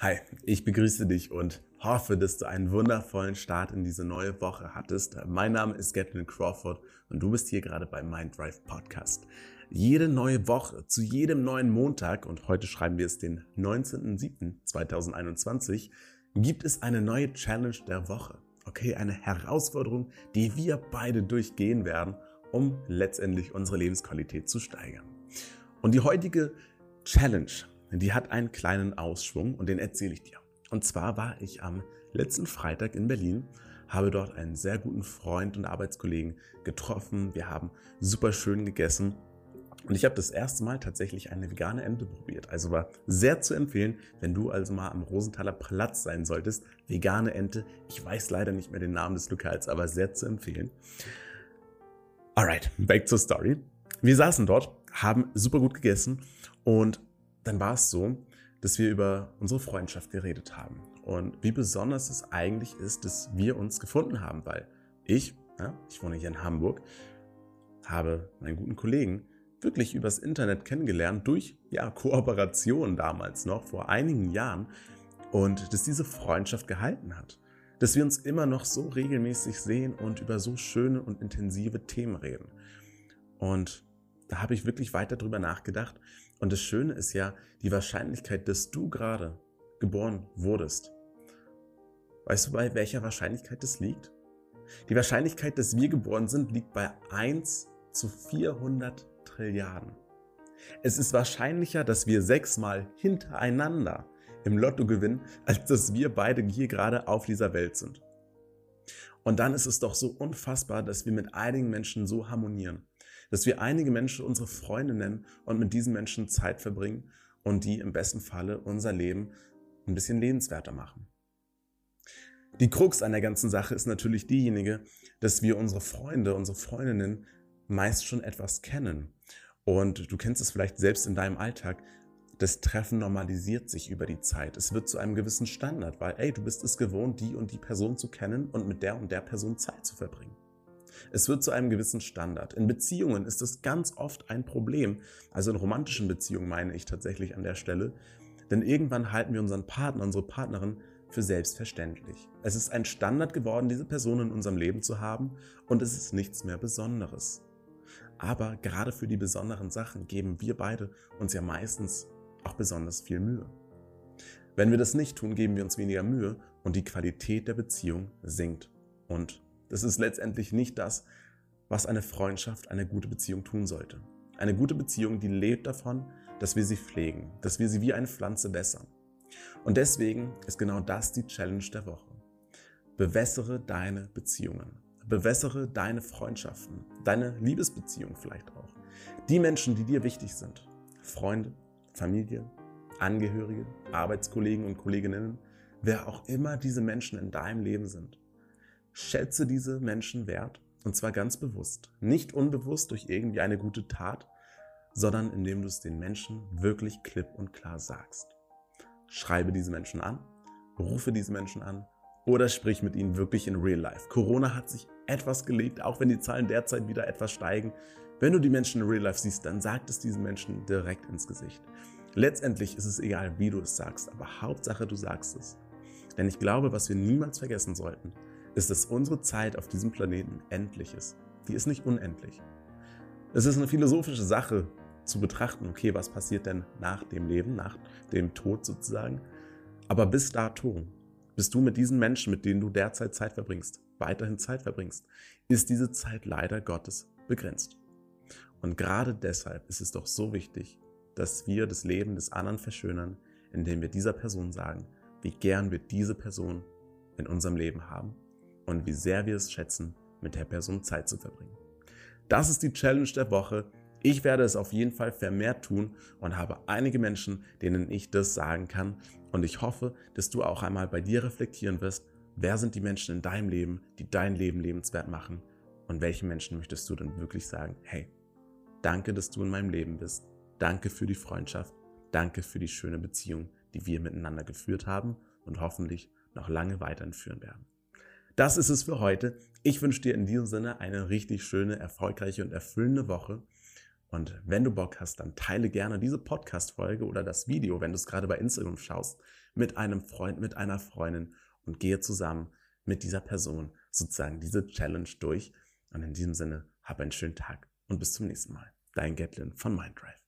Hi, ich begrüße dich und hoffe, dass du einen wundervollen Start in diese neue Woche hattest. Mein Name ist Gatlin Crawford und du bist hier gerade beim Minddrive Podcast. Jede neue Woche, zu jedem neuen Montag, und heute schreiben wir es den 19.07.2021, gibt es eine neue Challenge der Woche. Okay, eine Herausforderung, die wir beide durchgehen werden, um letztendlich unsere Lebensqualität zu steigern. Und die heutige Challenge die hat einen kleinen Ausschwung und den erzähle ich dir. Und zwar war ich am letzten Freitag in Berlin, habe dort einen sehr guten Freund und Arbeitskollegen getroffen. Wir haben super schön gegessen und ich habe das erste Mal tatsächlich eine vegane Ente probiert. Also war sehr zu empfehlen, wenn du also mal am Rosenthaler Platz sein solltest. Vegane Ente. Ich weiß leider nicht mehr den Namen des Lokals, aber sehr zu empfehlen. Alright, back zur Story. Wir saßen dort, haben super gut gegessen und dann war es so, dass wir über unsere Freundschaft geredet haben und wie besonders es eigentlich ist, dass wir uns gefunden haben, weil ich, ja, ich wohne hier in Hamburg, habe meinen guten Kollegen wirklich übers Internet kennengelernt durch ja, Kooperation damals noch vor einigen Jahren und dass diese Freundschaft gehalten hat, dass wir uns immer noch so regelmäßig sehen und über so schöne und intensive Themen reden. Und da habe ich wirklich weiter drüber nachgedacht und das Schöne ist ja die Wahrscheinlichkeit, dass du gerade geboren wurdest. Weißt du, bei welcher Wahrscheinlichkeit das liegt? Die Wahrscheinlichkeit, dass wir geboren sind, liegt bei 1 zu 400 Trilliarden. Es ist wahrscheinlicher, dass wir sechsmal hintereinander im Lotto gewinnen, als dass wir beide hier gerade auf dieser Welt sind. Und dann ist es doch so unfassbar, dass wir mit einigen Menschen so harmonieren dass wir einige Menschen unsere Freunde nennen und mit diesen Menschen Zeit verbringen und die im besten Falle unser Leben ein bisschen lebenswerter machen. Die Krux an der ganzen Sache ist natürlich diejenige, dass wir unsere Freunde, unsere Freundinnen meist schon etwas kennen. Und du kennst es vielleicht selbst in deinem Alltag. Das Treffen normalisiert sich über die Zeit. Es wird zu einem gewissen Standard, weil, ey, du bist es gewohnt, die und die Person zu kennen und mit der und der Person Zeit zu verbringen. Es wird zu einem gewissen Standard. In Beziehungen ist das ganz oft ein Problem. Also in romantischen Beziehungen meine ich tatsächlich an der Stelle. Denn irgendwann halten wir unseren Partner, unsere Partnerin für selbstverständlich. Es ist ein Standard geworden, diese Person in unserem Leben zu haben und es ist nichts mehr Besonderes. Aber gerade für die besonderen Sachen geben wir beide uns ja meistens auch besonders viel Mühe. Wenn wir das nicht tun, geben wir uns weniger Mühe und die Qualität der Beziehung sinkt. Und das ist letztendlich nicht das, was eine Freundschaft, eine gute Beziehung tun sollte. Eine gute Beziehung, die lebt davon, dass wir sie pflegen, dass wir sie wie eine Pflanze wässern. Und deswegen ist genau das die Challenge der Woche. Bewässere deine Beziehungen. Bewässere deine Freundschaften, deine Liebesbeziehung vielleicht auch. Die Menschen, die dir wichtig sind. Freunde, Familie, Angehörige, Arbeitskollegen und Kolleginnen, wer auch immer diese Menschen in deinem Leben sind. Schätze diese Menschen wert und zwar ganz bewusst. Nicht unbewusst durch irgendwie eine gute Tat, sondern indem du es den Menschen wirklich klipp und klar sagst. Schreibe diese Menschen an, rufe diese Menschen an oder sprich mit ihnen wirklich in Real Life. Corona hat sich etwas gelegt, auch wenn die Zahlen derzeit wieder etwas steigen. Wenn du die Menschen in Real Life siehst, dann sag es diesen Menschen direkt ins Gesicht. Letztendlich ist es egal, wie du es sagst, aber Hauptsache du sagst es. Denn ich glaube, was wir niemals vergessen sollten, ist, dass unsere Zeit auf diesem Planeten endlich ist. Die ist nicht unendlich. Es ist eine philosophische Sache zu betrachten, okay, was passiert denn nach dem Leben, nach dem Tod sozusagen. Aber bis dato, bis du mit diesen Menschen, mit denen du derzeit Zeit verbringst, weiterhin Zeit verbringst, ist diese Zeit leider Gottes begrenzt. Und gerade deshalb ist es doch so wichtig, dass wir das Leben des anderen verschönern, indem wir dieser Person sagen, wie gern wir diese Person in unserem Leben haben und wie sehr wir es schätzen, mit der Person Zeit zu verbringen. Das ist die Challenge der Woche. Ich werde es auf jeden Fall vermehrt tun und habe einige Menschen, denen ich das sagen kann. Und ich hoffe, dass du auch einmal bei dir reflektieren wirst, wer sind die Menschen in deinem Leben, die dein Leben lebenswert machen und welchen Menschen möchtest du denn wirklich sagen, hey, danke, dass du in meinem Leben bist. Danke für die Freundschaft. Danke für die schöne Beziehung, die wir miteinander geführt haben und hoffentlich noch lange weiterhin führen werden. Das ist es für heute. Ich wünsche dir in diesem Sinne eine richtig schöne, erfolgreiche und erfüllende Woche. Und wenn du Bock hast, dann teile gerne diese Podcast-Folge oder das Video, wenn du es gerade bei Instagram schaust, mit einem Freund, mit einer Freundin und gehe zusammen mit dieser Person sozusagen diese Challenge durch. Und in diesem Sinne, hab einen schönen Tag und bis zum nächsten Mal. Dein Gatlin von Minddrive.